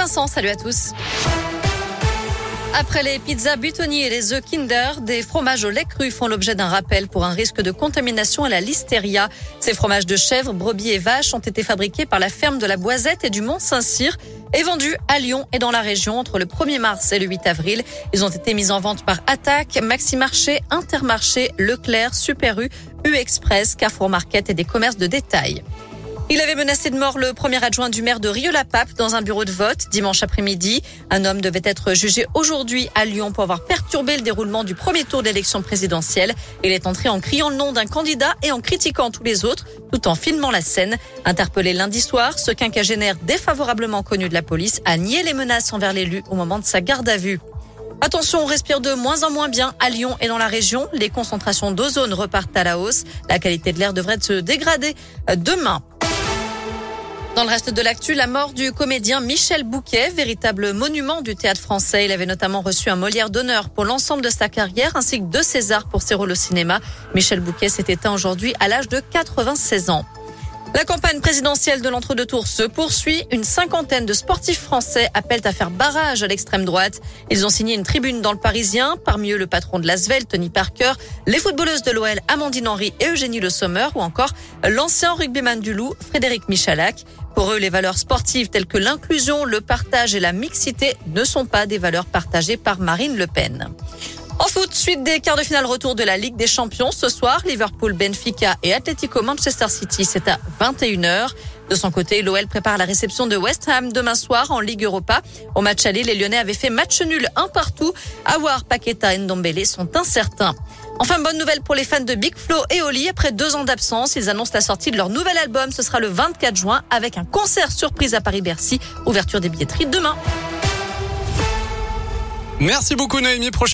Vincent, salut à tous. Après les pizzas Buitoni et les œufs Kinder, des fromages au lait cru font l'objet d'un rappel pour un risque de contamination à la listeria. Ces fromages de chèvre, brebis et vaches ont été fabriqués par la ferme de la Boisette et du Mont-Saint-Cyr et vendus à Lyon et dans la région entre le 1er mars et le 8 avril. Ils ont été mis en vente par Attaque, Maxi Marché, Intermarché, Leclerc, Super U, U Express, Carrefour Market et des commerces de détail. Il avait menacé de mort le premier adjoint du maire de Rieux-la-Pape dans un bureau de vote dimanche après-midi. Un homme devait être jugé aujourd'hui à Lyon pour avoir perturbé le déroulement du premier tour d'élection présidentielle. Il est entré en criant le nom d'un candidat et en critiquant tous les autres, tout en filmant la scène. Interpellé lundi soir, ce quinquagénaire défavorablement connu de la police a nié les menaces envers l'élu au moment de sa garde à vue. Attention, on respire de moins en moins bien à Lyon et dans la région. Les concentrations d'ozone repartent à la hausse. La qualité de l'air devrait se dégrader demain. Dans le reste de l'actu, la mort du comédien Michel Bouquet, véritable monument du théâtre français. Il avait notamment reçu un Molière d'honneur pour l'ensemble de sa carrière ainsi que deux Césars pour ses rôles au cinéma. Michel Bouquet s'est éteint aujourd'hui à l'âge de 96 ans. La campagne présidentielle de l'entre-deux tours se poursuit. Une cinquantaine de sportifs français appellent à faire barrage à l'extrême droite. Ils ont signé une tribune dans le Parisien. Parmi eux, le patron de l'Asvel, Tony Parker, les footballeuses de l'OL, Amandine Henry et Eugénie Le Sommer, ou encore l'ancien rugbyman du Loup, Frédéric Michalak. Pour eux, les valeurs sportives telles que l'inclusion, le partage et la mixité ne sont pas des valeurs partagées par Marine Le Pen. En foot, suite des quarts de finale retour de la Ligue des Champions. Ce soir, Liverpool, Benfica et Atletico Manchester City, c'est à 21h. De son côté, l'OL prépare la réception de West Ham demain soir en Ligue Europa. Au match aller, les Lyonnais avaient fait match nul un partout. Awar, Paqueta et Ndombele sont incertains. Enfin, bonne nouvelle pour les fans de Big Flo et Oli. Après deux ans d'absence, ils annoncent la sortie de leur nouvel album. Ce sera le 24 juin avec un concert surprise à Paris-Bercy. Ouverture des billetteries demain. Merci beaucoup Noémie.